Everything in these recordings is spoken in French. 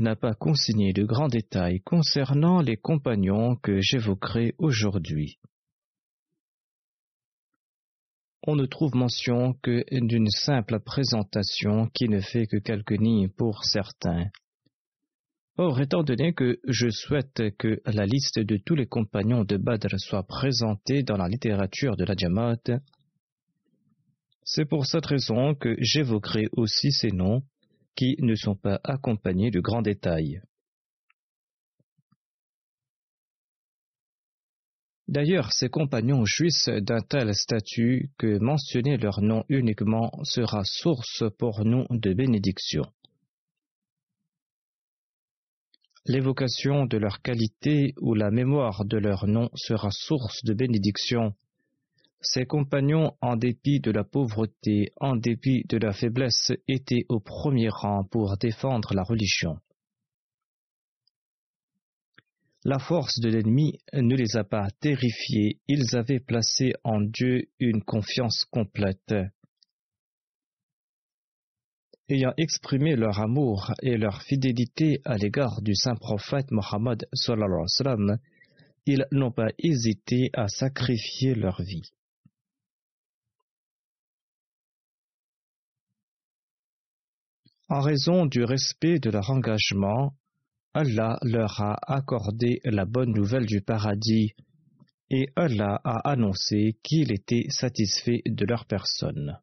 N'a pas consigné de grands détails concernant les compagnons que j'évoquerai aujourd'hui. On ne trouve mention que d'une simple présentation qui ne fait que quelques lignes pour certains. Or, étant donné que je souhaite que la liste de tous les compagnons de Badr soit présentée dans la littérature de la Jamaat, c'est pour cette raison que j'évoquerai aussi ces noms qui ne sont pas accompagnés de grands détails. D'ailleurs, ces compagnons jouissent d'un tel statut que mentionner leur nom uniquement sera source pour nous de bénédiction. L'évocation de leur qualité ou la mémoire de leur nom sera source de bénédiction. Ces compagnons, en dépit de la pauvreté, en dépit de la faiblesse, étaient au premier rang pour défendre la religion. La force de l'ennemi ne les a pas terrifiés, ils avaient placé en Dieu une confiance complète. Ayant exprimé leur amour et leur fidélité à l'égard du saint prophète Mohammed, ils n'ont pas hésité à sacrifier leur vie. En raison du respect de leur engagement, Allah leur a accordé la bonne nouvelle du paradis et Allah a annoncé qu'il était satisfait de leur personne.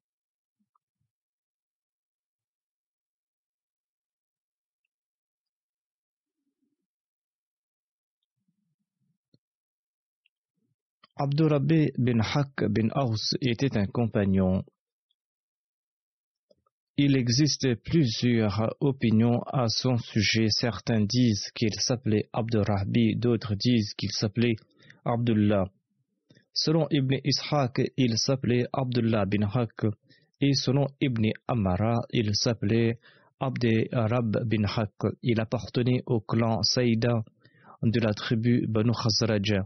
Abdurrabbi bin Haq bin Aus était un compagnon. Il existe plusieurs opinions à son sujet. Certains disent qu'il s'appelait Abdurrahbi, d'autres disent qu'il s'appelait Abdullah. Selon Ibn Ishaq, il s'appelait Abdullah bin Haq, et selon Ibn Amara, il s'appelait Abd Rab bin Haq. Il appartenait au clan Saïda de la tribu Banu Khazraj.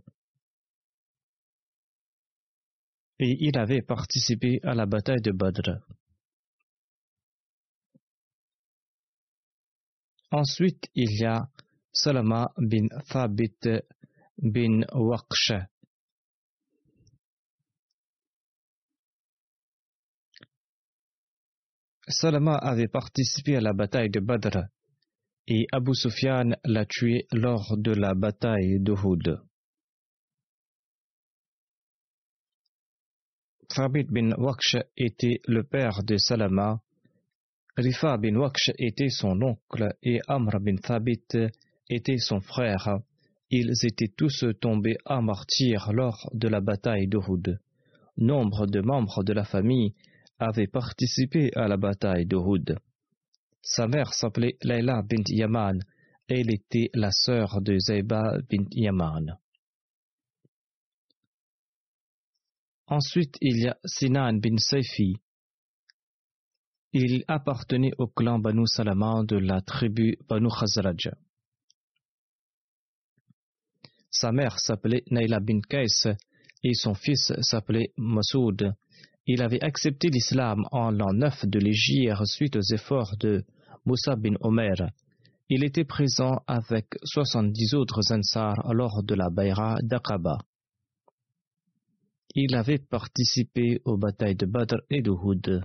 et il avait participé à la bataille de Badr. Ensuite, il y a Salama bin Thabit bin Waqsh. Salama avait participé à la bataille de Badr et Abu Sufyan l'a tué lors de la bataille d'Uhud. Thabit bin Waqsh était le père de Salama, Rifa bin Waqsh était son oncle et Amr bin Thabit était son frère. Ils étaient tous tombés à martyr lors de la bataille d'Uhud. Nombre de membres de la famille avaient participé à la bataille d'Uhud. Sa mère s'appelait Layla bint Yaman. Elle était la sœur de Zayba bint Yaman. Ensuite, il y a Sinan bin Saifi. Il appartenait au clan Banu Salama de la tribu Banu Khazraj. Sa mère s'appelait Naila bin Kais et son fils s'appelait Masoud. Il avait accepté l'islam en l'an 9 de l'Égypte suite aux efforts de Moussa bin Omer. Il était présent avec 70 autres Ansar lors de la Bayra d'Aqaba. Il avait participé aux batailles de Badr et de Houd.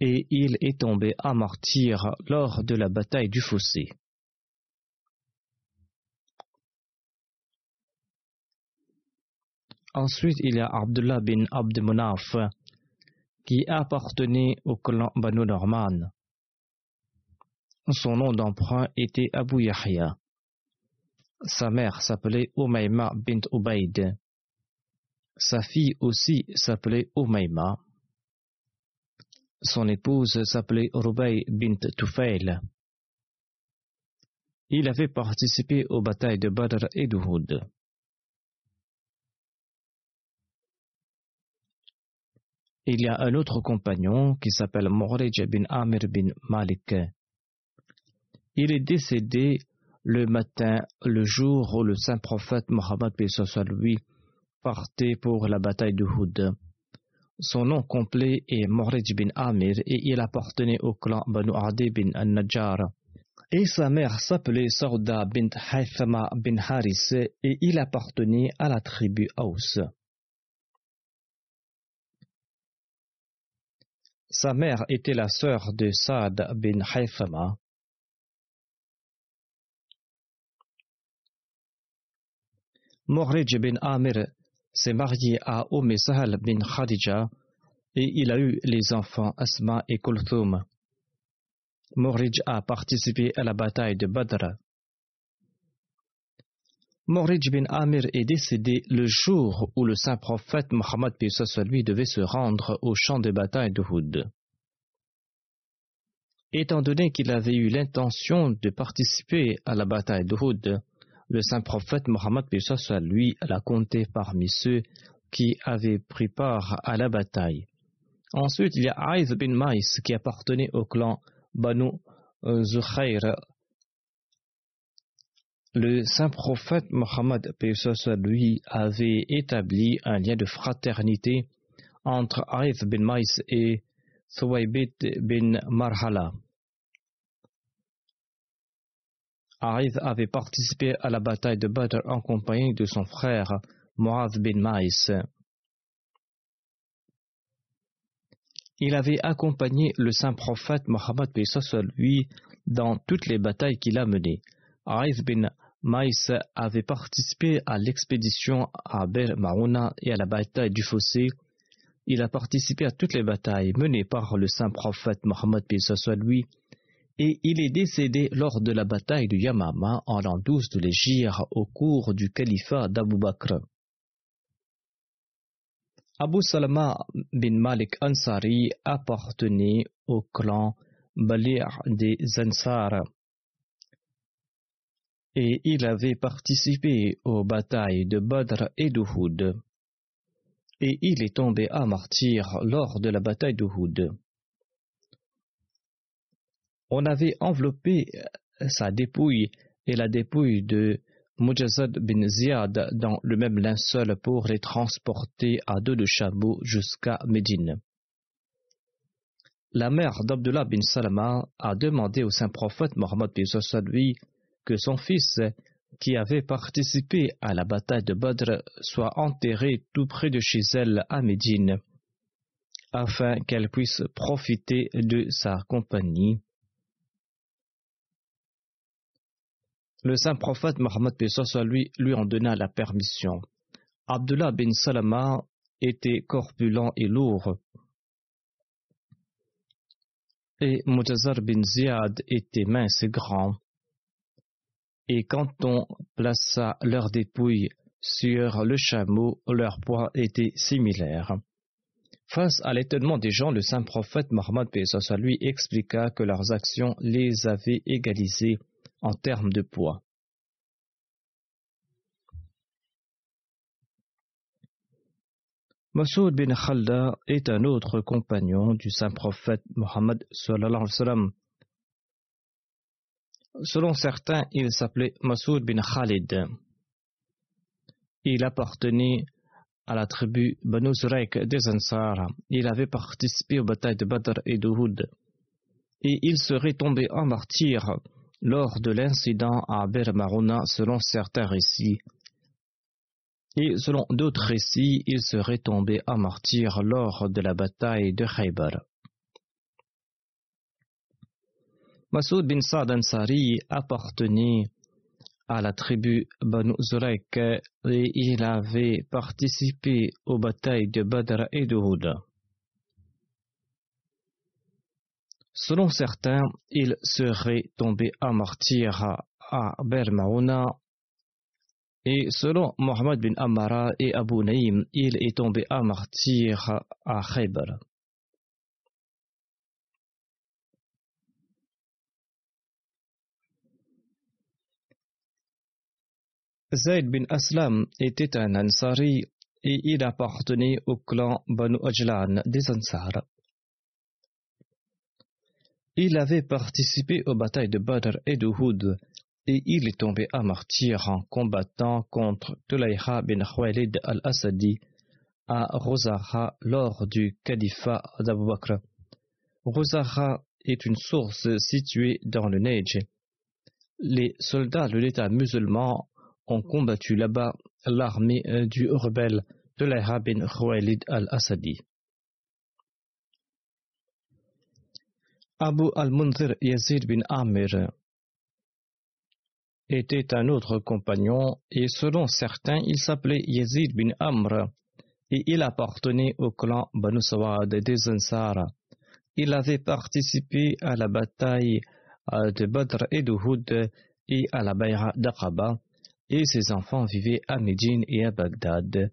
Et il est tombé à martyr lors de la bataille du fossé. Ensuite, il y a Abdullah bin Abd qui appartenait au clan Banu Norman. Son nom d'emprunt était Abu Yahya. Sa mère s'appelait Umayma bint Ubaid. Sa fille aussi s'appelait Umayma. Son épouse s'appelait Rubay bint Tufail. Il avait participé aux batailles de Badr et d'Uhud. Il y a un autre compagnon qui s'appelle Mourij bin Amir bin Malik. Il est décédé le matin, le jour où le saint prophète Mohammed partait pour la bataille de Houd. Son nom complet est Mourij bin Amir et il appartenait au clan Banu Adi bin Al-Najjar. Et sa mère s'appelait Sauda bint Haythama bin Haris et il appartenait à la tribu Aus. Sa mère était la sœur de Saad bin Haythama. Mourij bin Amir s'est marié à Umm Sahal bin Khadija et il a eu les enfants Asma et Kulthum. Mourij a participé à la bataille de Badr. Mourij bin Amir est décédé le jour où le saint prophète Mohammed lui devait se rendre au champ de bataille de Houd. Étant donné qu'il avait eu l'intention de participer à la bataille de Houd, le saint prophète Mohammed lui l'a compté parmi ceux qui avaient pris part à la bataille. Ensuite, il y a Aïd bin Maïs qui appartenait au clan Banu Zuhair le saint prophète Mohammed lui avait établi un lien de fraternité entre Arif bin Maïs et Thuwaybit bin Marhala. Arif avait participé à la bataille de Badr en compagnie de son frère Muaz bin Maïs. Il avait accompagné le saint prophète Mohammed lui dans toutes les batailles qu'il a menées. Arif bin Maïs avait participé à l'expédition à Ber Marouna et à la bataille du Fossé. Il a participé à toutes les batailles menées par le saint prophète Mohammed lui et il est décédé lors de la bataille de Yamama en l'an 12 de l'Égypte au cours du califat d'Abu Bakr. Abu Salama bin Malik Ansari appartenait au clan Bali' des Ansar et il avait participé aux batailles de Badr et d'Uhud. Et il est tombé à martyr lors de la bataille d'Uhud. On avait enveloppé sa dépouille et la dépouille de Mujazad bin Ziyad dans le même linceul pour les transporter à dos de chameau jusqu'à Médine. La mère d'Abdullah bin Salama a demandé au saint prophète Mohammed lui que son fils, qui avait participé à la bataille de Badr, soit enterré tout près de chez elle à Médine, afin qu'elle puisse profiter de sa compagnie. Le saint prophète Mohammed lui, lui en donna la permission. Abdullah bin Salama était corpulent et lourd. Et Mutazar bin Ziyad était mince et grand et quand on plaça leurs dépouilles sur le chameau, leur poids était similaire. Face à l'étonnement des gens, le saint prophète Mohammed lui expliqua que leurs actions les avaient égalisées en termes de poids. Masoud bin Khalda est un autre compagnon du saint prophète Mohammed. Selon certains, il s'appelait Masoud bin Khalid. Il appartenait à la tribu Banu des Ansar. Il avait participé aux batailles de Badr et d'Uhud. Et il serait tombé en martyr lors de l'incident à Ber Maruna selon certains récits. Et selon d'autres récits, il serait tombé en martyr lors de la bataille de Khaybar. Masoud bin Sa'd Ansari appartenait à la tribu Banu Zurek et il avait participé aux batailles de Badr et de Hud. Selon certains, il serait tombé en martyr à Bermaouna et selon Mohammed bin Amara et Abu Naïm, il est tombé en martyr à Khaybar. Zayd bin Aslam était un Ansari et il appartenait au clan Banu Ajlan des Ansar. Il avait participé aux batailles de Badr et de Houd et il est tombé à martyr en combattant contre Tulayha bin Khwalid al-Asadi à Rozaha lors du califat d'Abu Bakr. Rozaha est une source située dans le Neige. Les soldats de l'État musulman ont combattu là-bas l'armée du rebelle de l'Aïra bin Khuwaylid al-Asadi. Abu al-Munzir Yazid bin Amir était un autre compagnon et selon certains il s'appelait Yazid bin Amr et il appartenait au clan Banu Sawad des Ansar. Il avait participé à la bataille de Badr et de Houd et à la Bayra d'Aqaba et ses enfants vivaient à Médine et à Bagdad.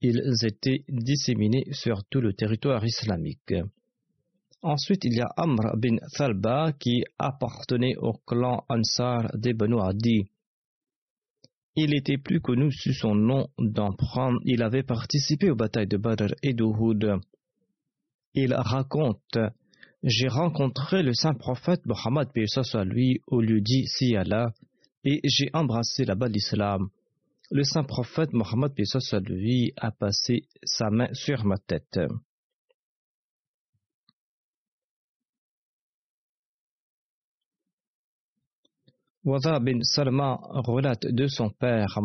Ils étaient disséminés sur tout le territoire islamique. Ensuite, il y a Amr bin Thalba qui appartenait au clan Ansar des Banu. Il était plus connu sous son nom d'emprunt. Il avait participé aux batailles de Badr et d'Uhud. Il raconte J'ai rencontré le saint prophète Mohammed soit au lieu dit et j'ai embrassé là-bas l'islam. Le saint prophète Mohammed a passé sa main sur ma tête. Wada bin relate de son père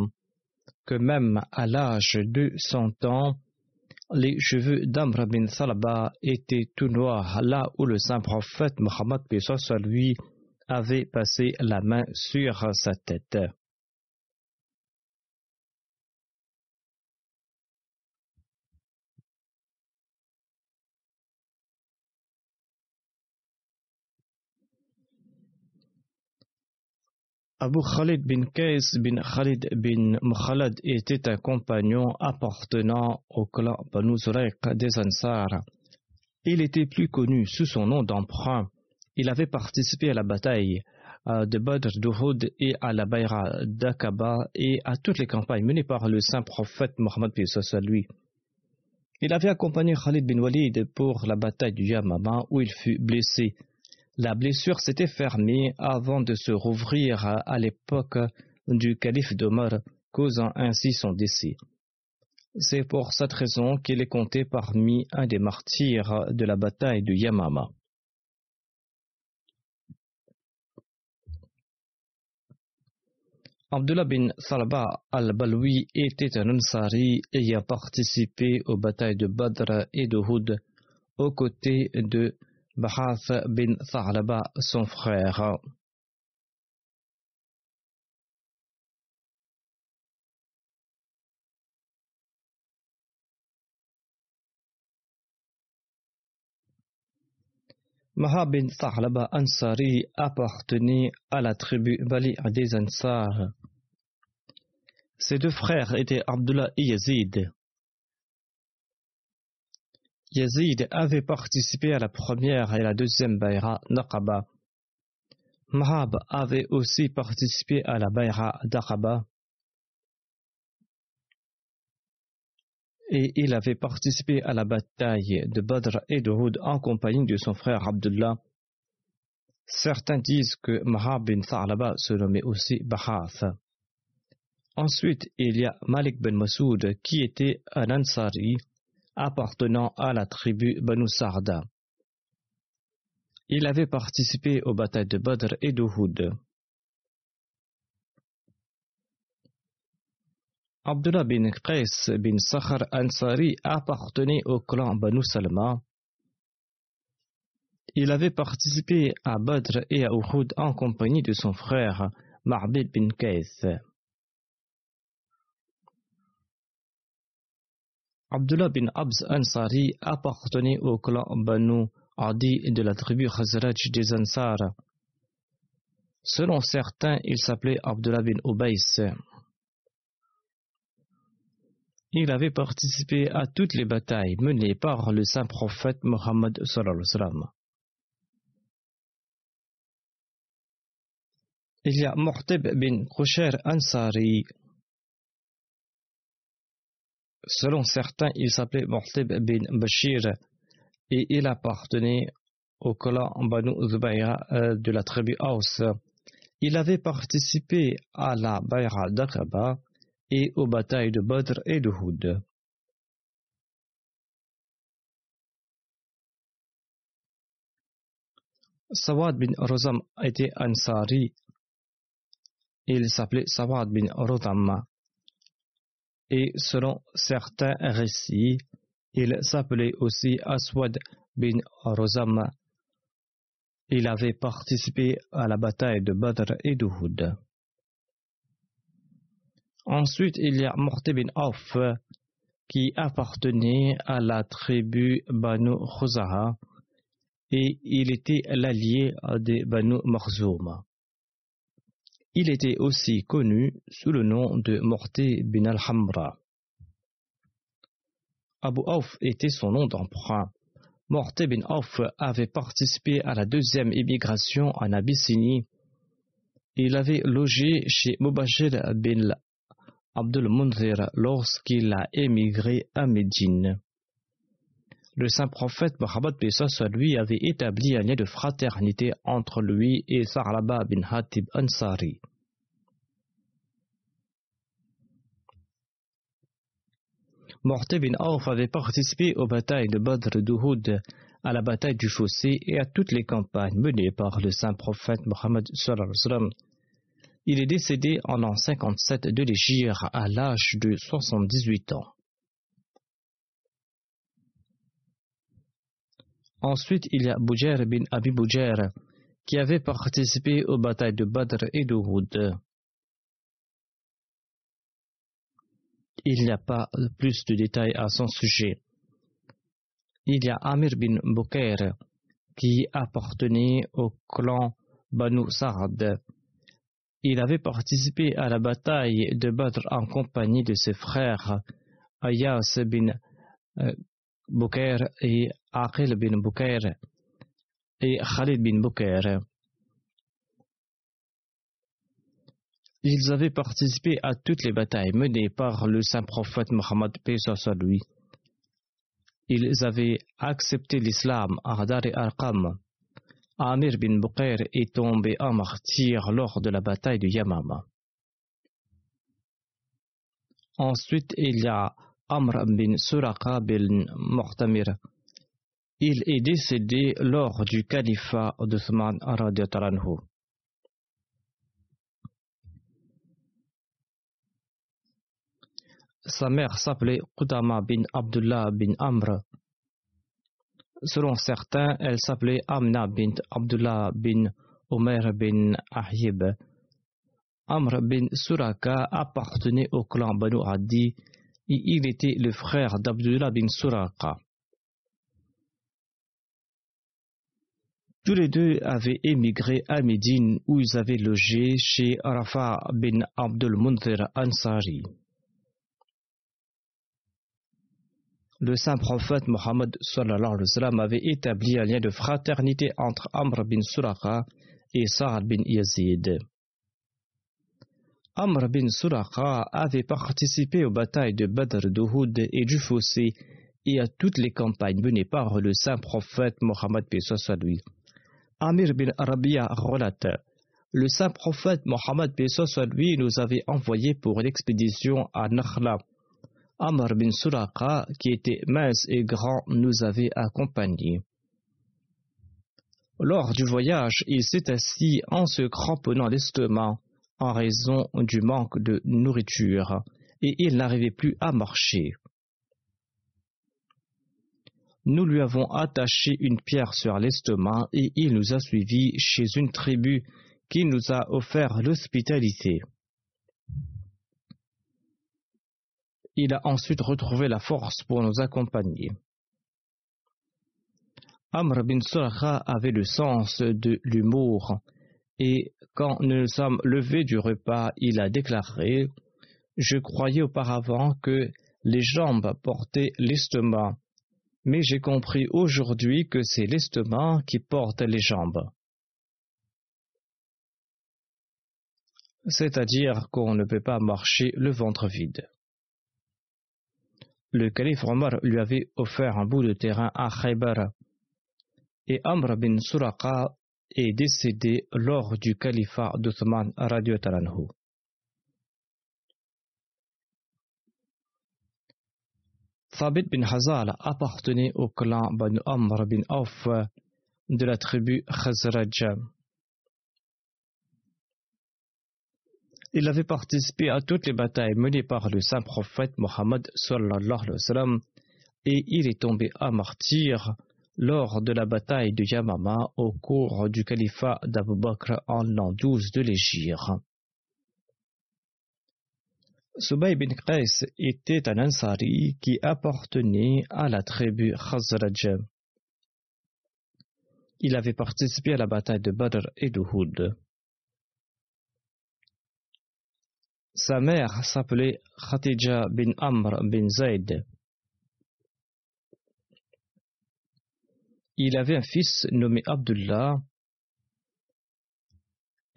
que même à l'âge de cent ans, les cheveux d'Amr bin Salba étaient tout noirs là où le saint prophète Mohammed lui avait passé la main sur sa tête. Abu Khalid bin Qais bin Khalid bin Mukhalad était un compagnon appartenant au clan Banu des Ansar. Il était plus connu sous son nom d'emprunt il avait participé à la bataille euh, de Badr d'Uhud et à la Bayra d'Aqaba et à toutes les campagnes menées par le saint prophète Mohammed lui. Il avait accompagné Khalid bin Walid pour la bataille du Yamama où il fut blessé. La blessure s'était fermée avant de se rouvrir à l'époque du calife d'Omar, causant ainsi son décès. C'est pour cette raison qu'il est compté parmi un des martyrs de la bataille du Yamama. Abdullah bin Salba al-Balwi était un Ansari ayant participé aux batailles de Badr et de Houd aux côtés de Bahath bin Thalaba, son frère. Maha bin Thalaba Ansari appartenait à la tribu Bali des Ansar. Ses deux frères étaient Abdullah et Yazid. Yazid avait participé à la première et la deuxième Bayra Naqaba. Mahab avait aussi participé à la Bayra d'Aqaba. et il avait participé à la bataille de Badr et de Houd en compagnie de son frère Abdullah. Certains disent que Mahab bin Tha'laba se nommait aussi Bahath. Ensuite, il y a Malik bin Masoud qui était un Ansari appartenant à la tribu Banu Sarda. Il avait participé aux batailles de Badr et de Houd. Abdullah bin Qais bin Sakhar Ansari appartenait au clan Banu Salma. Il avait participé à Badr et à Uhud en compagnie de son frère Ma'bid bin Qais. Abdullah bin Abz Ansari appartenait au clan Banu Adi de la tribu Khazraj des Ansar. Selon certains, il s'appelait Abdullah bin Ubays. Il avait participé à toutes les batailles menées par le saint prophète Mohammed Il y a Muhtib bin Khusher Ansari. Selon certains, il s'appelait Muhtib bin Bashir et il appartenait au clan Banu Zubayra euh, de la tribu Aus. Il avait participé à la Bayra d'Aqaba et aux batailles de Badr et de Houd. Sawad bin Rozam était Ansari. Il s'appelait Sawad bin Rodam. Et selon certains récits, il s'appelait aussi Aswad bin Rozam. Il avait participé à la bataille de Badr et de Houd. Ensuite, il y a Morte bin Auf qui appartenait à la tribu Banu Khuzaha et il était l'allié des Banu Marzoum. Il était aussi connu sous le nom de Morte bin al-Hamra. Abu Auf était son nom d'emprunt. Morte bin Auf avait participé à la deuxième émigration en Abyssinie. Il avait logé chez Mubashir bin Abdul Munzir lorsqu'il a émigré à Médine. Le saint prophète Mohammed lui avait établi un lien de fraternité entre lui et Sa'laba bin Hatib Ansari. Morte bin Auf avait participé aux batailles de Badr d'Uhud, à la bataille du Fossé et à toutes les campagnes menées par le saint prophète Mohammed il est décédé en l'an 57 de l'Égypte à l'âge de 78 ans. Ensuite, il y a Boujer bin Abi Boujer, qui avait participé aux batailles de Badr et de Houd. Il n'y a pas plus de détails à son sujet. Il y a Amir bin Boukair, qui appartenait au clan Banu Sa'ad il avait participé à la bataille de Badr en compagnie de ses frères Ayas bin euh, Bukair et Aqil bin Bukair et Khalid bin Bukair. Ils avaient participé à toutes les batailles menées par le saint prophète Mohammed lui. Ils avaient accepté l'islam à Dar et Arqam Amir bin Bukair est tombé en martyr lors de la bataille de Yamama. Ensuite, il y a Amr bin Suraka bin Muhtamir. Il est décédé lors du califat d'Uthman Taranhu. Sa mère s'appelait Qudama bin Abdullah bin Amr. Selon certains, elle s'appelait Amna bint Abdullah bin Omer bin Ahyib. Amr bin Suraka appartenait au clan Banu Adi et il était le frère d'Abdullah bin Suraka. Tous les deux avaient émigré à Médine où ils avaient logé chez Rafa bin Abdul Munzir Ansari. le saint prophète Mohammed avait établi un lien de fraternité entre Amr bin Suraka et Sa'ad bin Yazid. Amr bin Suraqa avait participé aux batailles de Badr, d'Uhud et du Fossé et à toutes les campagnes menées par le saint prophète Mohammed lui. Amir bin Arabia relate Le saint prophète Mohammed soit lui nous avait envoyés pour l'expédition à Nakhla. Amr bin Suraqa, qui était mince et grand, nous avait accompagnés. Lors du voyage, il s'est assis en se cramponnant l'estomac en raison du manque de nourriture et il n'arrivait plus à marcher. Nous lui avons attaché une pierre sur l'estomac et il nous a suivis chez une tribu qui nous a offert l'hospitalité. Il a ensuite retrouvé la force pour nous accompagner. Amr bin Surah avait le sens de l'humour et quand nous sommes levés du repas, il a déclaré Je croyais auparavant que les jambes portaient l'estomac, mais j'ai compris aujourd'hui que c'est l'estomac qui porte les jambes. C'est-à-dire qu'on ne peut pas marcher le ventre vide. Le calife Omar lui avait offert un bout de terrain à Khaybar, et Amr bin Suraqa est décédé lors du califat d'Othman Radio Thabit bin Hazal appartenait au clan Banu Amr bin Auf de la tribu Khazraj. Il avait participé à toutes les batailles menées par le saint prophète Mohammed et il est tombé à martyr lors de la bataille de Yamama au cours du califat d'Abu Bakr en l'an 12 de l'Égypte. Subay bin Qais était un Ansari qui appartenait à la tribu Khazraj. Il avait participé à la bataille de Badr et d'Uhud. Sa mère s'appelait Khatija bin Amr bin Zayd. Il avait un fils nommé Abdullah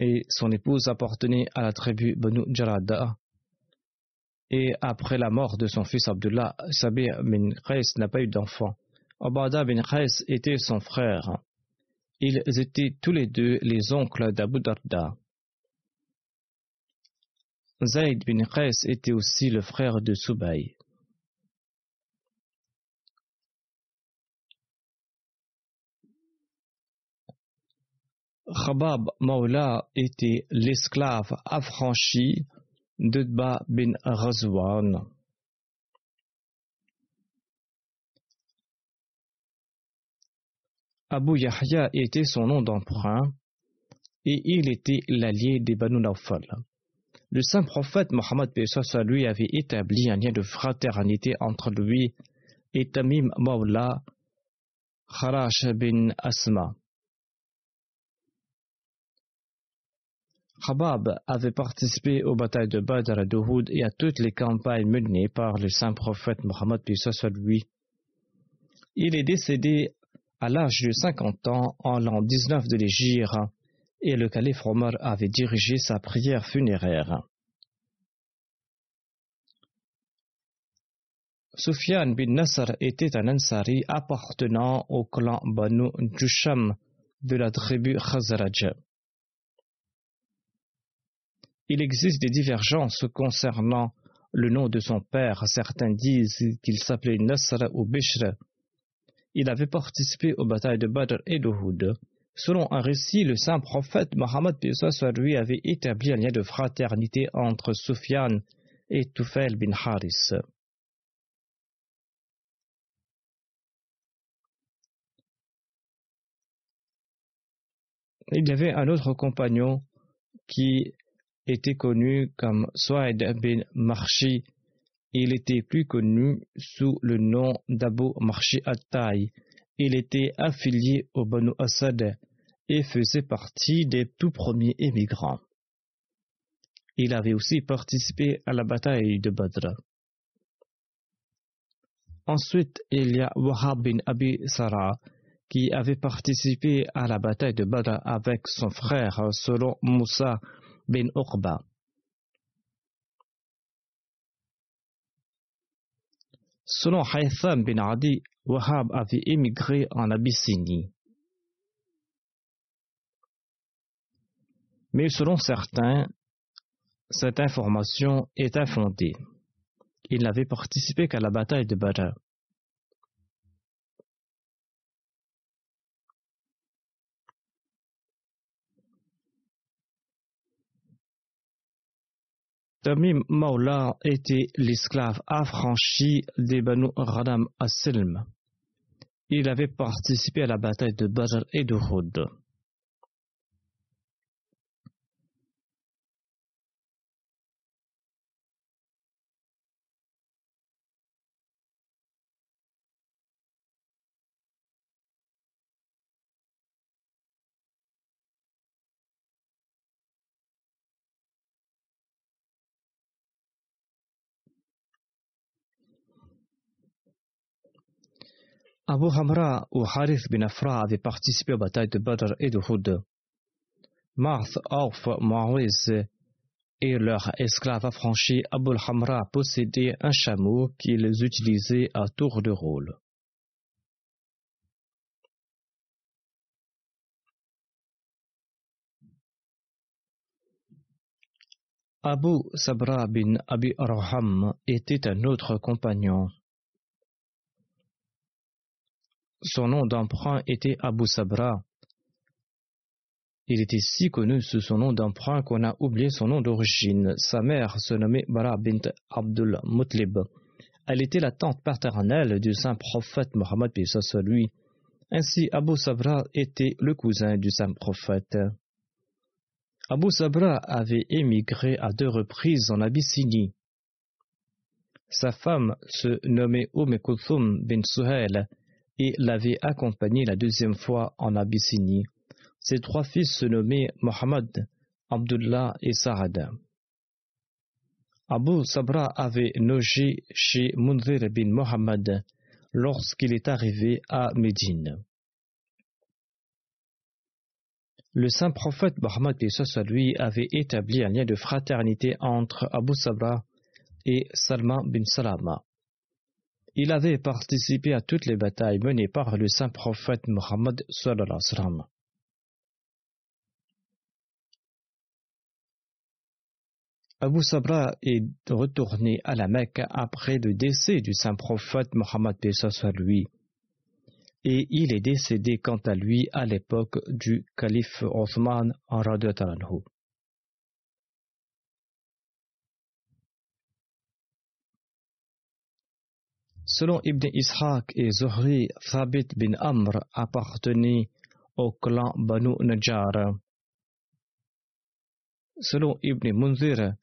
et son épouse appartenait à la tribu Banu Jarada. Et après la mort de son fils Abdullah, Sabir bin Qais n'a pas eu d'enfant. Abada bin Qais était son frère. Ils étaient tous les deux les oncles d'Abu Darda. Zayd bin Qais était aussi le frère de Subay. Khabab Maula était l'esclave affranchi d'Udba bin Razwan. Abu Yahya était son nom d'emprunt et il était l'allié des Banu Nawfal. Le saint prophète Mohammed lui avait établi un lien de fraternité entre lui et Tamim Maula Kharash bin Asma. Khabab avait participé aux batailles de Badr et et à toutes les campagnes menées par le saint prophète Mohammed lui. Il est décédé à l'âge de 50 ans en l'an 19 de l'Égypte et le calife Omar avait dirigé sa prière funéraire. Sufyan bin Nasr était un Ansari appartenant au clan Banu Jusham de la tribu Khazraj. Il existe des divergences concernant le nom de son père. Certains disent qu'il s'appelait Nasr ou Bishr. Il avait participé aux batailles de Badr et d'Uhud. Selon un récit, le saint prophète Mohammed lui avait établi un lien de fraternité entre Sufyan et Tufail bin Haris. Il y avait un autre compagnon qui était connu comme Suaid bin Marchi. Il était plus connu sous le nom d'Abu Marchi Attai. Il était affilié au Banu Asad et faisait partie des tout premiers émigrants. Il avait aussi participé à la bataille de Badr. Ensuite, il y a Wahab bin Abi Sarah qui avait participé à la bataille de Badr avec son frère selon Moussa Selon Haytham bin Adi, Wahab avait émigré en Abyssinie. Mais selon certains, cette information est infondée. Il n'avait participé qu'à la bataille de Badr Tamim Maula était l'esclave affranchi des Banu Radam as-Silm. Il avait participé à la bataille de Badr et de Houd. Abu Hamra ou Harith bin Afra avaient participé aux batailles de Badr et de Houd. Marth, Auf, Muawiz et leur esclave affranchi Abu Hamra possédaient un chameau qu'ils utilisaient à tour de rôle. Abu Sabra bin Abi Arham était un autre compagnon. Son nom d'emprunt était Abu Sabra. Il était si connu sous son nom d'emprunt qu'on a oublié son nom d'origine. Sa mère se nommait Bara bint Abdul Mutlib. Elle était la tante paternelle du saint prophète Mohammed lui. Ainsi, Abu Sabra était le cousin du saint prophète. Abu Sabra avait émigré à deux reprises en Abyssinie. Sa femme se nommait Umm Kulthum bin Suhail et l'avait accompagné la deuxième fois en Abyssinie. Ses trois fils se nommaient Mohammed, Abdullah et Saad. Abu Sabra avait logé chez Munzir bin Mohammed lorsqu'il est arrivé à Médine. Le saint prophète Mohammed lui avait établi un lien de fraternité entre Abu Sabra et Salman bin Salama. Il avait participé à toutes les batailles menées par le saint prophète sallallahu Abu Sabra est retourné à la Mecque après le décès du saint prophète Muhammad lui. Et il est décédé quant à lui à l'époque du calife Othman en Selon Ibn Ishaq et Zuhri, Thabit bin Amr appartenait au clan Banu Najjar. Selon Ibn Munzir,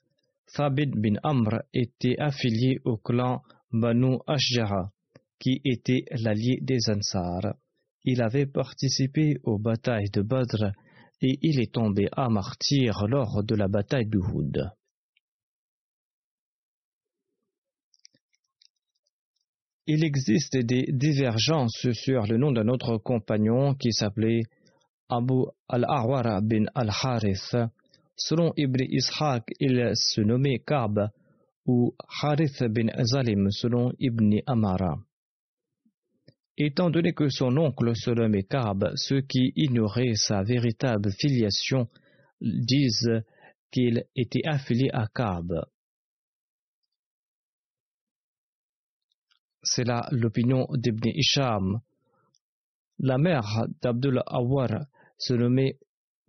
Thabit bin Amr était affilié au clan Banu Ashjara, qui était l'allié des Ansar. Il avait participé aux batailles de Badr et il est tombé à martyr lors de la bataille d'Uhud. Il existe des divergences sur le nom d'un autre compagnon qui s'appelait Abu al-Awara bin al-Harith. Selon Ibn Ishaq, il se nommait Ka'b ou Harith bin Zalim selon Ibn Amara. Étant donné que son oncle se nommait Ka'b, ceux qui ignoraient sa véritable filiation disent qu'il était affilié à Ka'b. C'est là l'opinion d'Ibn Isham. La mère d'Abdul Awar se nommait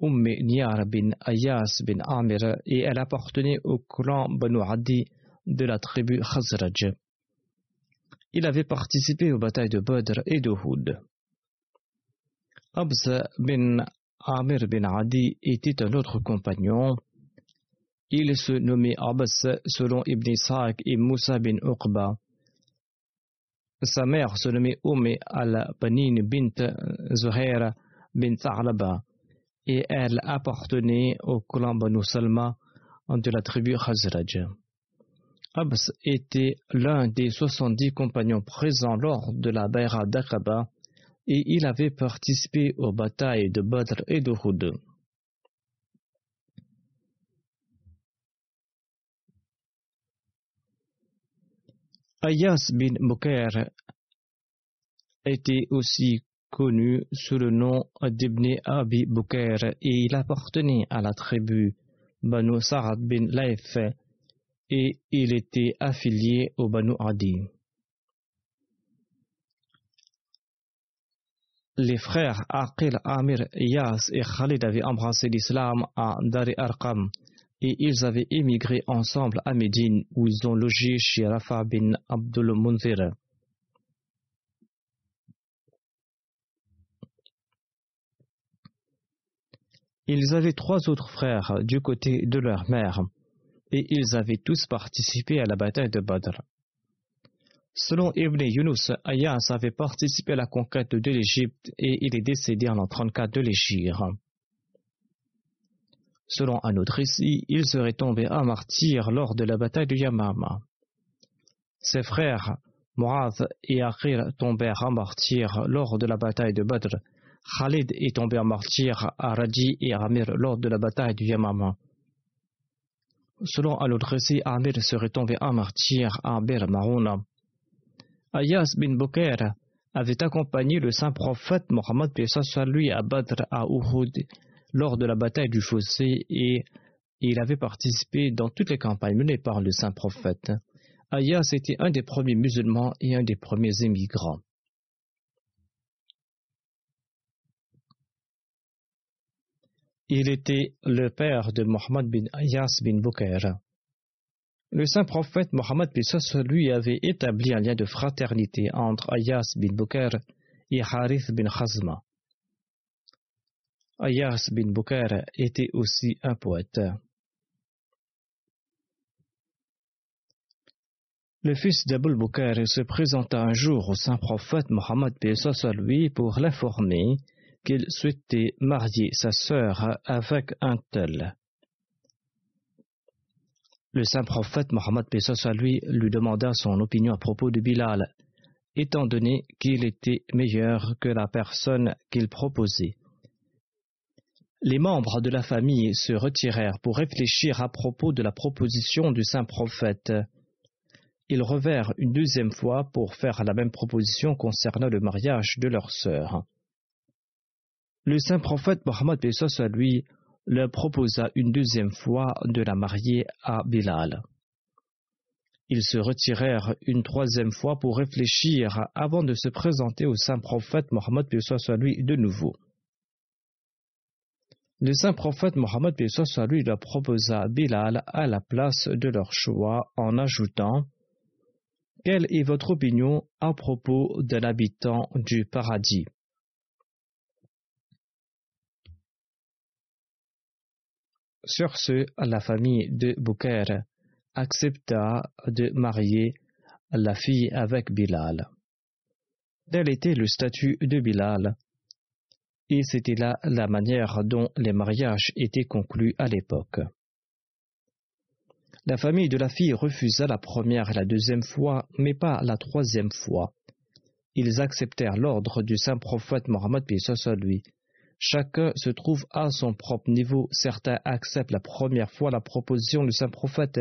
Umm Niyar bin Ayas bin Amir et elle appartenait au clan Banu Adi de la tribu Khazraj. Il avait participé aux batailles de Badr et de Houd. Abz bin Amir bin Adi était un autre compagnon. Il se nommait Abbas selon Ibn Ishaq et Moussa bin Uqba. Sa mère se nommait Umm al-Banin bint Zuhair bint Alaba et elle appartenait au clan Banu Salma de la tribu Khazraj. Abs était l'un des 70 compagnons présents lors de la Bayra d'Aqaba et il avait participé aux batailles de Badr et de Houd. Ayas bin Bukair était aussi connu sous le nom d'Ibn Abi Bukair et il appartenait à la tribu Banu Sa'ad bin Laif et il était affilié au Banu Adi. Les frères Aqil, Amir, Yas et Khalid avaient embrassé l'islam à Dari Arqam et ils avaient émigré ensemble à Médine où ils ont logé chez Rafa bin Abdul Munzir. Ils avaient trois autres frères du côté de leur mère et ils avaient tous participé à la bataille de Badr. Selon Ibn Yunus, Ayas avait participé à la conquête de l'Égypte et il est décédé en l'an 34 de l'Égypte. Selon un autre récit, il serait tombé à martyr lors de la bataille de Yamama. Ses frères, Mu'adh et Akhir, tombèrent à martyr lors de la bataille de Badr. Khalid est tombé à martyr à Raji et Amir lors de la bataille du Yamama. Selon un autre récit, Amir serait tombé à martyr à Bir Marouna. Ayas bin Bukair avait accompagné le saint prophète Mohammed lui à Badr à Uhud lors de la bataille du fossé et il avait participé dans toutes les campagnes menées par le saint prophète. Ayas était un des premiers musulmans et un des premiers émigrants. Il était le père de Mohammed bin Ayas bin Bukair. Le saint prophète Mohammed lui avait établi un lien de fraternité entre Ayas bin Bukair et Harith bin Khazma. Ayas bin Bukair était aussi un poète. Le fils d'Abul Bukair se présenta un jour au saint prophète Mohammed lui pour l'informer qu'il souhaitait marier sa sœur avec un tel. Le saint prophète Mohammed lui lui demanda son opinion à propos de Bilal, étant donné qu'il était meilleur que la personne qu'il proposait. Les membres de la famille se retirèrent pour réfléchir à propos de la proposition du saint prophète. Ils revinrent une deuxième fois pour faire la même proposition concernant le mariage de leur sœur. Le saint prophète Mohammed à lui leur proposa une deuxième fois de la marier à Bilal. Ils se retirèrent une troisième fois pour réfléchir avant de se présenter au saint prophète Mohammed soit lui de nouveau. Le saint prophète Mohammed lui leur proposa Bilal à la place de leur choix en ajoutant Quelle est votre opinion à propos de l'habitant du paradis? Sur ce, la famille de Bouker accepta de marier la fille avec Bilal. Tel était le statut de Bilal, et c'était là la manière dont les mariages étaient conclus à l'époque. La famille de la fille refusa la première et la deuxième fois, mais pas la troisième fois. Ils acceptèrent l'ordre du saint prophète Mohammed lui, Chacun se trouve à son propre niveau. Certains acceptent la première fois la proposition du saint prophète,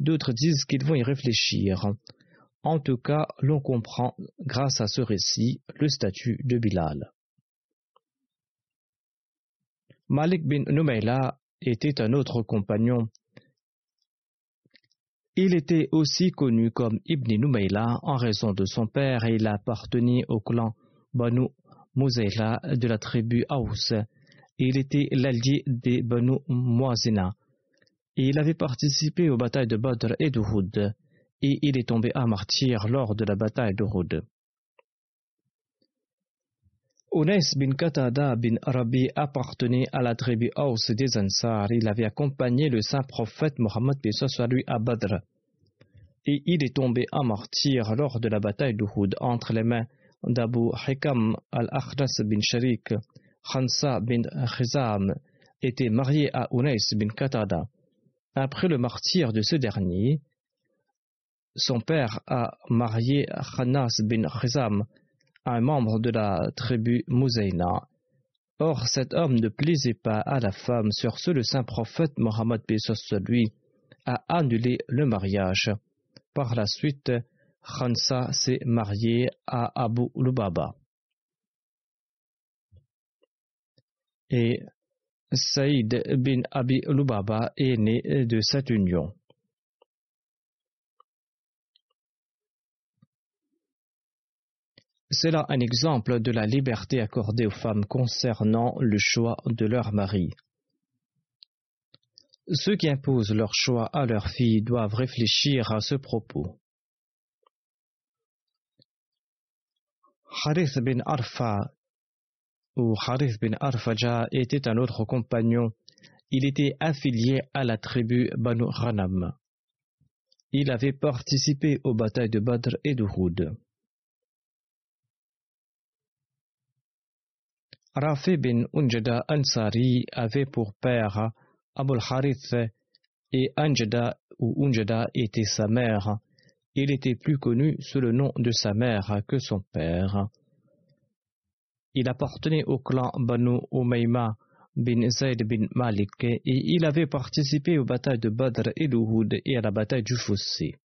d'autres disent qu'ils vont y réfléchir. En tout cas, l'on comprend, grâce à ce récit, le statut de Bilal. Malik bin Numayla était un autre compagnon. Il était aussi connu comme Ibn Numayla en raison de son père et il appartenait au clan Banu Mouzaïla de la tribu Aous. Il était l'allié des Banu Moazina. Il avait participé aux batailles de Badr et d'Uhud. Et il est tombé à martyr lors de la bataille d'Uhud. Ounais bin Qatada bin Arabi appartenait à la tribu Aous des Ansar. Il avait accompagné le saint prophète Mohammed lui à Badr. Et il est tombé à martyr lors de la bataille d'Uhud entre les mains d'Abu Hikam al-Akhras bin Sharik, Khansa bin Khizam, était marié à Unais bin Qatada. Après le martyr de ce dernier, son père a marié Khanas bin Khizam, un membre de la tribu Mouzaina. Or, cet homme ne plaisait pas à la femme, sur ce le saint prophète Mohammed lui a annulé le mariage. Par la suite, Khansa s'est mariée à Abu Lubaba. Et Saïd bin Abi Lubaba est né de cette union. C'est là un exemple de la liberté accordée aux femmes concernant le choix de leur mari. Ceux qui imposent leur choix à leurs filles doivent réfléchir à ce propos. Harith bin Arfa ou Harith bin Arfaja était un autre compagnon. Il était affilié à la tribu Banu Ghanam. Il avait participé aux batailles de Badr et de Houd. Rafi bin Unjada Ansari avait pour père Abul Harith et Anjada ou Unjada était sa mère. Il était plus connu sous le nom de sa mère que son père. Il appartenait au clan Banu Umayma bin Zayd bin Malik et il avait participé aux batailles de Badr et d'Uhud et à la bataille du Fossé.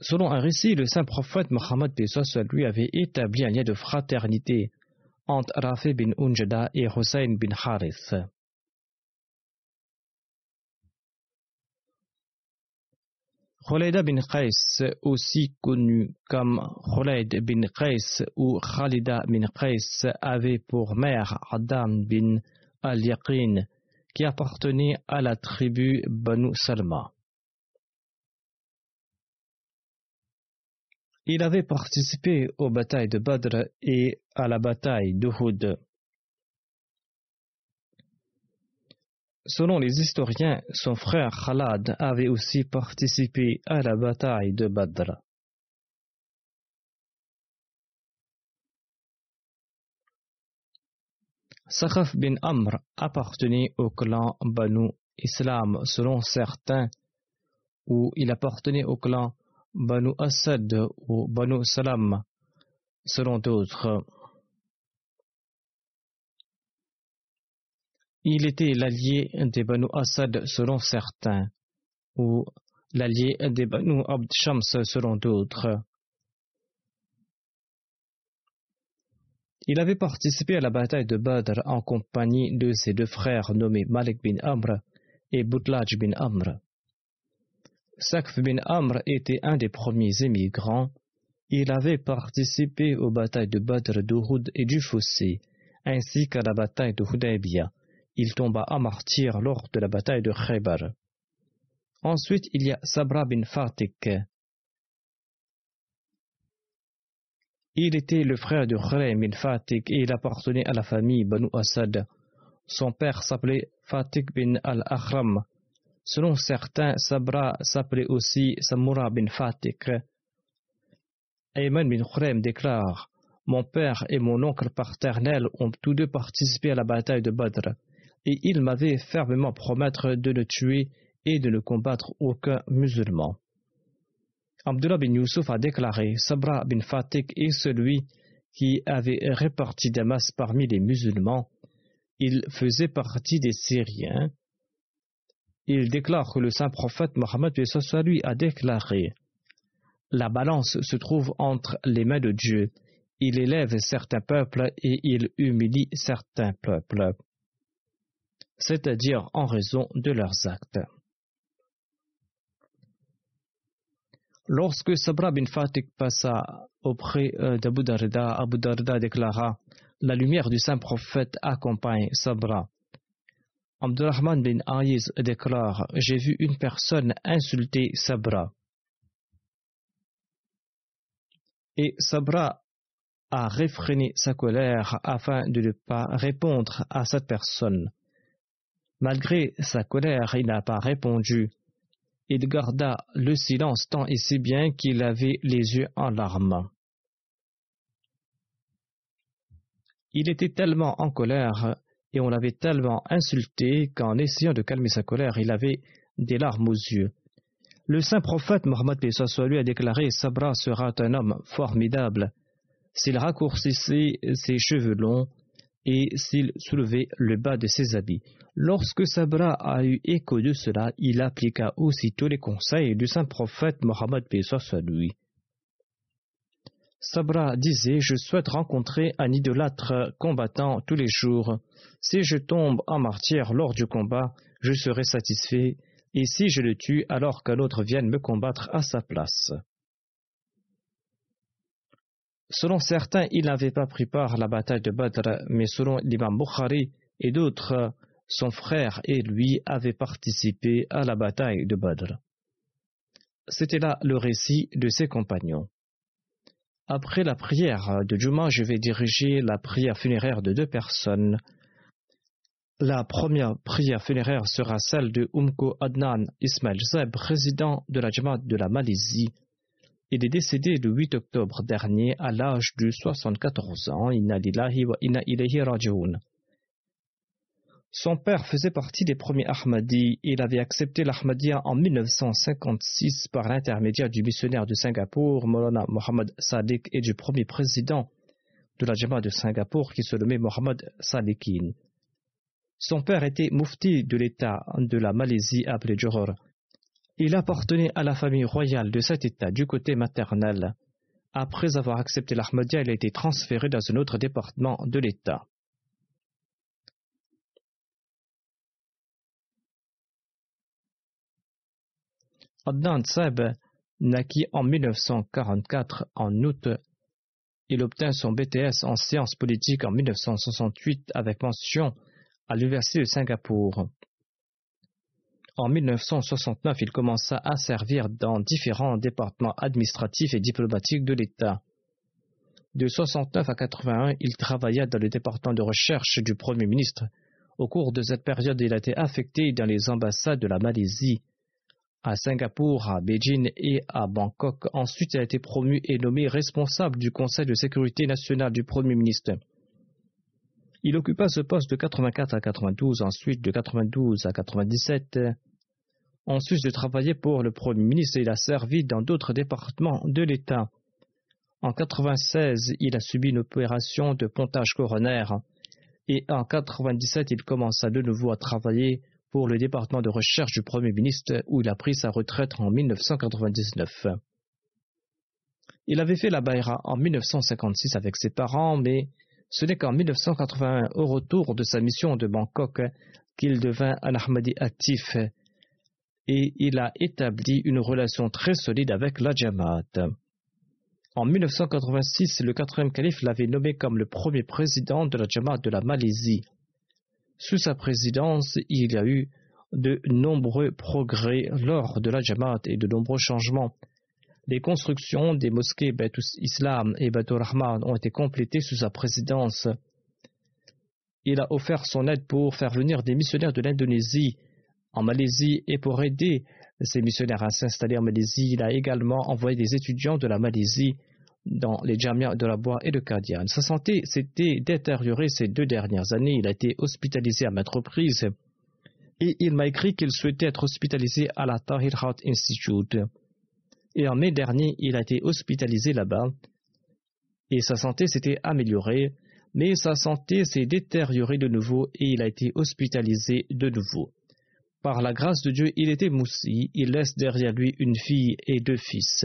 Selon un récit, le saint prophète Mohammed lui avait établi un lien de fraternité entre Rafi bin Unjada et Hussein bin Harith. Khulaida bin Qais, aussi connu comme Khulaid bin Qais ou Khalida bin Qais, avait pour mère Adam bin al-Yaqin, qui appartenait à la tribu Banu Salma. Il avait participé aux batailles de Badr et à la bataille d'Uhud. Selon les historiens, son frère Khalad avait aussi participé à la bataille de Badr. Sakhaf bin Amr appartenait au clan Banu Islam selon certains, ou il appartenait au clan Banu Asad ou Banu Salam, selon d'autres. Il était l'allié des Banu Asad selon certains, ou l'allié des Banu Abd Shams selon d'autres. Il avait participé à la bataille de Badr en compagnie de ses deux frères nommés Malik bin Amr et Butlaj bin Amr. Sakf bin Amr était un des premiers émigrants. Il avait participé aux batailles de Badr, d'Uhud et du Fossé, ainsi qu'à la bataille de Hudaybiyah. Il tomba à martyr lors de la bataille de Khaybar. Ensuite, il y a Sabra bin Fatik. Il était le frère de Khuraym bin Fatik et il appartenait à la famille Banu Asad. Son père s'appelait Fatik bin al-Akhram. Selon certains, Sabra s'appelait aussi Samura bin Fatik. Ayman bin Khurem déclare Mon père et mon oncle paternel ont tous deux participé à la bataille de Badr, et ils m'avaient fermement promettre de ne tuer et de ne combattre aucun musulman. Abdullah bin Yusuf a déclaré Sabra bin Fatik est celui qui avait réparti Damas parmi les musulmans. Il faisait partie des Syriens il déclare que le saint prophète Mohammed lui a déclaré La balance se trouve entre les mains de Dieu. Il élève certains peuples et il humilie certains peuples, c'est-à-dire en raison de leurs actes. Lorsque Sabra bin Fatik passa auprès euh, d'Abu Darda, Abu Darda déclara La lumière du saint prophète accompagne Sabra. Abdurrahman bin Aïz déclare J'ai vu une personne insulter Sabra. Et Sabra a réfréné sa colère afin de ne pas répondre à cette personne. Malgré sa colère, il n'a pas répondu. Il garda le silence tant et si bien qu'il avait les yeux en larmes. Il était tellement en colère et on l'avait tellement insulté qu'en essayant de calmer sa colère, il avait des larmes aux yeux. Le saint prophète Mohammed lui a déclaré Sabra sera un homme formidable s'il raccourcissait ses cheveux longs et s'il soulevait le bas de ses habits. Lorsque Sabra a eu écho de cela, il appliqua aussitôt les conseils du saint prophète Mohammed lui. Sabra disait Je souhaite rencontrer un idolâtre combattant tous les jours. Si je tombe en martyr lors du combat, je serai satisfait, et si je le tue alors qu'un autre vienne me combattre à sa place. Selon certains, il n'avait pas pris part à la bataille de Badr, mais selon l'imam Bukhari et d'autres, son frère et lui avaient participé à la bataille de Badr. C'était là le récit de ses compagnons. Après la prière de Juma, je vais diriger la prière funéraire de deux personnes. La première prière funéraire sera celle de Umko Adnan Ismail Zeb, président de la Jamaat de la Malaisie, il est décédé le 8 octobre dernier à l'âge de 74 ans. Son père faisait partie des premiers Ahmadis. Il avait accepté l'Ahmadiyya en 1956 par l'intermédiaire du missionnaire de Singapour, Molana Mohamed Sadiq, et du premier président de la Jama de Singapour qui se nommait Mohamed Sadiqin. Son père était mufti de l'État de la Malaisie appelé Johor. Il appartenait à la famille royale de cet État du côté maternel. Après avoir accepté l'Ahmadiyya, il a été transféré dans un autre département de l'État. Adnan Seb naquit en 1944 en août. Il obtint son BTS en sciences politiques en 1968 avec mention à l'Université de Singapour. En 1969, il commença à servir dans différents départements administratifs et diplomatiques de l'État. De 69 à 81, il travailla dans le département de recherche du Premier ministre. Au cours de cette période, il a été affecté dans les ambassades de la Malaisie, à Singapour, à Beijing et à Bangkok. Ensuite, il a été promu et nommé responsable du Conseil de sécurité nationale du Premier ministre. Il occupa ce poste de 84 à 92, ensuite de 92 à 97. En sus de travailler pour le Premier ministre, il a servi dans d'autres départements de l'État. En 96, il a subi une opération de pontage coronaire et en 97, il commença de nouveau à travailler pour le département de recherche du Premier ministre où il a pris sa retraite en 1999. Il avait fait la Baïra en 1956 avec ses parents, mais ce n'est qu'en 1981, au retour de sa mission de Bangkok, qu'il devint un Ahmadi actif et il a établi une relation très solide avec la Jamaat. En 1986, le quatrième calife l'avait nommé comme le premier président de la Jamaat de la Malaisie. Sous sa présidence, il y a eu de nombreux progrès lors de la Jamaat et de nombreux changements. Les constructions des mosquées Baitus Islam et Baitur Rahman ont été complétées sous sa présidence. Il a offert son aide pour faire venir des missionnaires de l'Indonésie en Malaisie et pour aider ces missionnaires à s'installer en Malaisie, il a également envoyé des étudiants de la Malaisie dans les jamias de la Bois et de Kadian. Sa santé s'était détériorée ces deux dernières années. Il a été hospitalisé à maintes reprises et il m'a écrit qu'il souhaitait être hospitalisé à la Tahir Heart Institute. Et en mai dernier, il a été hospitalisé là-bas et sa santé s'était améliorée, mais sa santé s'est détériorée de nouveau et il a été hospitalisé de nouveau. Par la grâce de Dieu, il était moussi, il laisse derrière lui une fille et deux fils.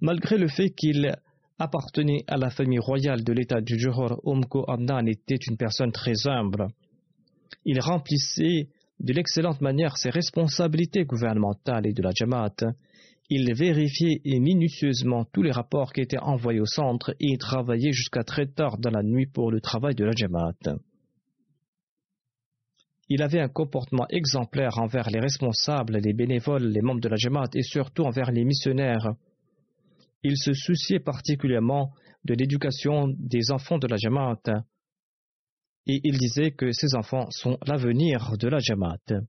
Malgré le fait qu'il appartenait à la famille royale de l'État du Johor, Omko Adnan était une personne très humble. Il remplissait de l'excellente manière ses responsabilités gouvernementales et de la Jamaat. Il vérifiait minutieusement tous les rapports qui étaient envoyés au centre et travaillait jusqu'à très tard dans la nuit pour le travail de la Jamaat. Il avait un comportement exemplaire envers les responsables, les bénévoles, les membres de la Jamaat et surtout envers les missionnaires. Il se souciait particulièrement de l'éducation des enfants de la Jamaat et il disait que ces enfants sont l'avenir de la Jamaat.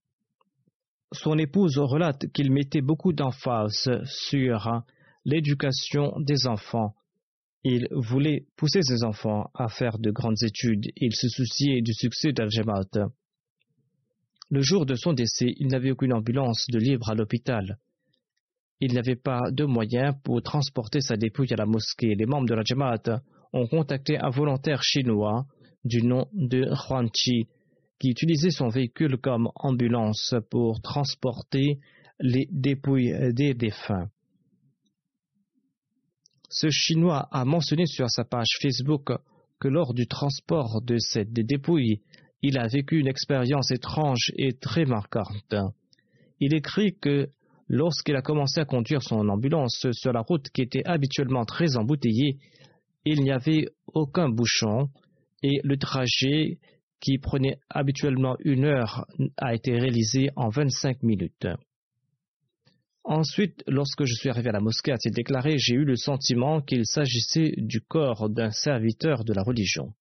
Son épouse relate qu'il mettait beaucoup d'emphase sur l'éducation des enfants. Il voulait pousser ses enfants à faire de grandes études. Il se souciait du succès de la Jamaat. Le jour de son décès, il n'avait aucune ambulance de libre à l'hôpital. Il n'y avait pas de moyens pour transporter sa dépouille à la mosquée. Les membres de la Jamaat ont contacté un volontaire chinois du nom de Huan Chi qui utilisait son véhicule comme ambulance pour transporter les dépouilles des défunts. Ce Chinois a mentionné sur sa page Facebook que lors du transport de cette dépouille, il a vécu une expérience étrange et très marquante. Il écrit que lorsqu'il a commencé à conduire son ambulance sur la route qui était habituellement très embouteillée, il n'y avait aucun bouchon et le trajet qui prenait habituellement une heure a été réalisé en 25 minutes. Ensuite, lorsque je suis arrivé à la mosquée, a-t-il déclaré, j'ai eu le sentiment qu'il s'agissait du corps d'un serviteur de la religion.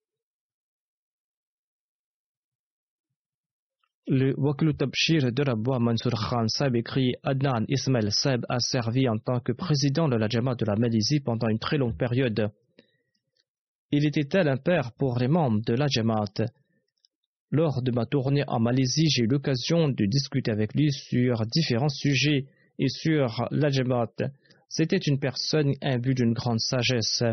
Le Wakil Tabshir de bois Mansour Khan Saib écrit Adnan Ismail Saib a servi en tant que président de la Jamaat de la Malaisie pendant une très longue période. Il était tel un père pour les membres de la Jamaat. Lors de ma tournée en Malaisie, j'ai eu l'occasion de discuter avec lui sur différents sujets et sur la C'était une personne imbue d'une grande sagesse.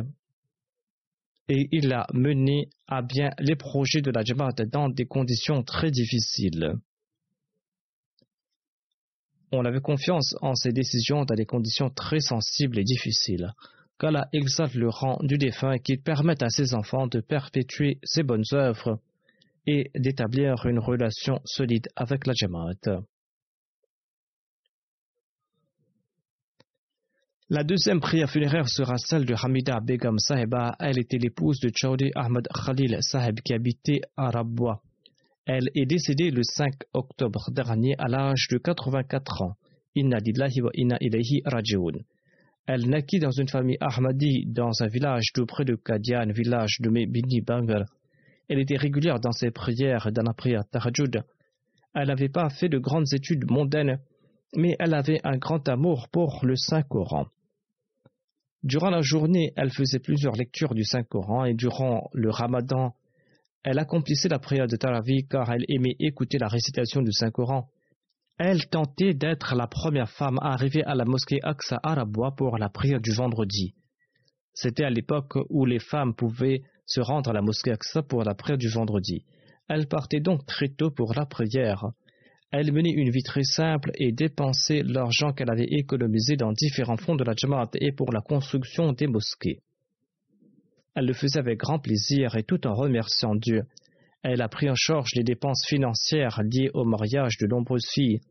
Et il a mené à bien les projets de la dans des conditions très difficiles. On avait confiance en ses décisions dans des conditions très sensibles et difficiles. Qu'Allah exalte le rang du défunt et qu'il permette à ses enfants de perpétuer ses bonnes œuvres et d'établir une relation solide avec la Jamaat. La deuxième prière funéraire sera celle de Hamida Begum Sahiba. Elle était l'épouse de Chaudi Ahmad Khalil Sahib qui habitait à Rabwa. Elle est décédée le 5 octobre dernier à l'âge de 84 ans. Inna lillahi wa inna ilayhi rajiun. Elle naquit dans une famille Ahmadi dans un village tout près de Kadian, village de Bini Bangal. Elle était régulière dans ses prières dans la prière Tahajjud. Elle n'avait pas fait de grandes études mondaines mais elle avait un grand amour pour le Saint-Coran. Durant la journée, elle faisait plusieurs lectures du Saint-Coran et durant le ramadan, elle accomplissait la prière de Taravi car elle aimait écouter la récitation du Saint-Coran. Elle tentait d'être la première femme à arriver à la mosquée Aqsa Arabois pour la prière du vendredi. C'était à l'époque où les femmes pouvaient se rendre à la mosquée Aqsa pour la prière du vendredi. Elle partait donc très tôt pour la prière. Elle menait une vie très simple et dépensait l'argent qu'elle avait économisé dans différents fonds de la Jamaat et pour la construction des mosquées. Elle le faisait avec grand plaisir et tout en remerciant Dieu. Elle a pris en charge les dépenses financières liées au mariage de nombreuses filles.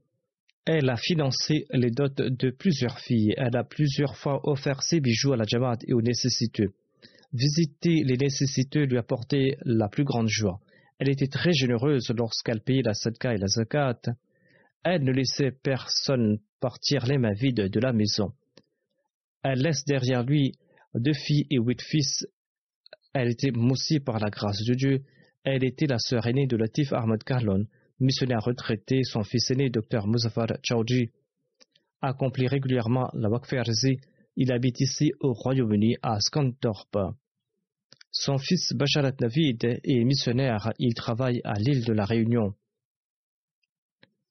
Elle a financé les dots de plusieurs filles. Elle a plusieurs fois offert ses bijoux à la Jamaat et aux nécessiteux. Visiter les nécessiteux lui apportait la plus grande joie. Elle était très généreuse lorsqu'elle payait la sadka et la zakat. Elle ne laissait personne partir les mains vides de la maison. Elle laisse derrière lui deux filles et huit fils. Elle était moussée par la grâce de Dieu. Elle était la sœur aînée de Latif Ahmad Karlon, missionnaire retraité. Son fils aîné, Dr Muzaffar Chowdhury, accomplit régulièrement la Wakferzi. Il habite ici au Royaume-Uni à Scunthorpe. Son fils Basharat Navid est missionnaire, il travaille à l'île de la Réunion.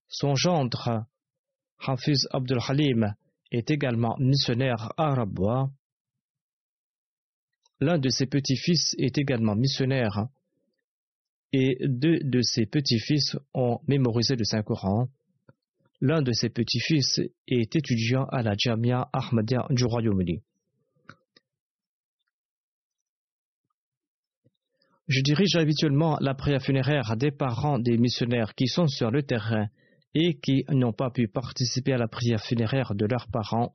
Son gendre, Hafiz Abdul Halim, est également missionnaire à. L'un de ses petits-fils est également missionnaire et deux de ses petits-fils ont mémorisé le Saint-Coran. L'un de ses petits-fils est étudiant à la Jamia Ahmadiyya du Royaume-Uni. Je dirige habituellement la prière funéraire des parents des missionnaires qui sont sur le terrain et qui n'ont pas pu participer à la prière funéraire de leurs parents.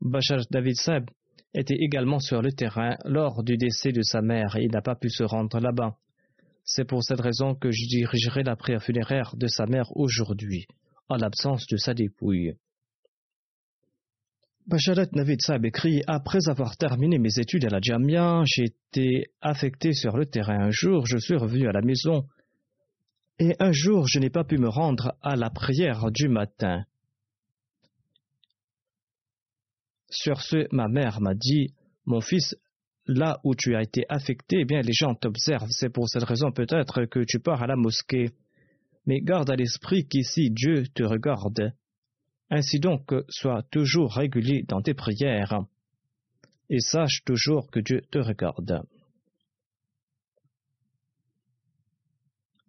Bachar David Seb était également sur le terrain lors du décès de sa mère et n'a pas pu se rendre là-bas. C'est pour cette raison que je dirigerai la prière funéraire de sa mère aujourd'hui, en l'absence de sa dépouille. Basharat Navid Saab écrit Après avoir terminé mes études à la Jamia, j'ai été affecté sur le terrain. Un jour, je suis revenu à la maison et un jour, je n'ai pas pu me rendre à la prière du matin. Sur ce, ma mère m'a dit Mon fils, là où tu as été affecté, eh bien, les gens t'observent. C'est pour cette raison peut-être que tu pars à la mosquée. Mais garde à l'esprit qu'ici Dieu te regarde. Ainsi donc, sois toujours régulier dans tes prières et sache toujours que Dieu te regarde.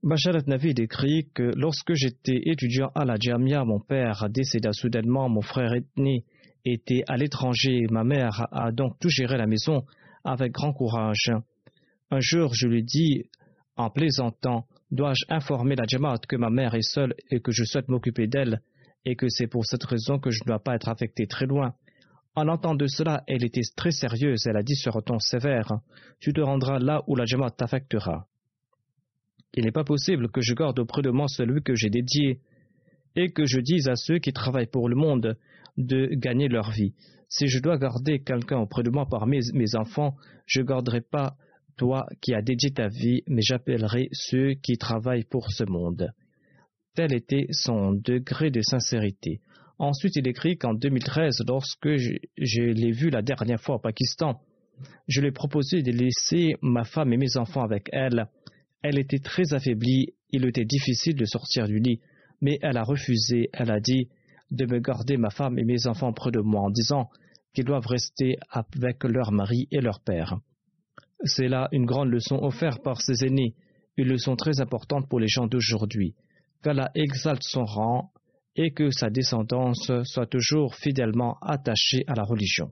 Basharat Navid écrit que lorsque j'étais étudiant à la Jamia, mon père décéda soudainement, mon frère ethnie était à l'étranger, ma mère a donc tout géré la maison avec grand courage. Un jour, je lui dis, en plaisantant, dois-je informer la Jamaat que ma mère est seule et que je souhaite m'occuper d'elle, et que c'est pour cette raison que je ne dois pas être affecté très loin. En entendant cela, elle était très sérieuse. Elle a dit sur un ton sévère Tu te rendras là où la Jamaat t'affectera. Il n'est pas possible que je garde auprès de moi celui que j'ai dédié et que je dise à ceux qui travaillent pour le monde de gagner leur vie. Si je dois garder quelqu'un auprès de moi parmi mes enfants, je ne garderai pas toi qui as dédié ta vie, mais j'appellerai ceux qui travaillent pour ce monde. Tel était son degré de sincérité. Ensuite, il écrit qu'en 2013, lorsque je, l'ai vu la dernière fois au Pakistan, je lui ai proposé de laisser ma femme et mes enfants avec elle. Elle était très affaiblie, il était difficile de sortir du lit, mais elle a refusé, elle a dit de me garder ma femme et mes enfants près de moi en disant qu'ils doivent rester avec leur mari et leur père. C'est là une grande leçon offerte par ses aînés, une leçon très importante pour les gens d'aujourd'hui. Qu'Allah exalte son rang et que sa descendance soit toujours fidèlement attachée à la religion.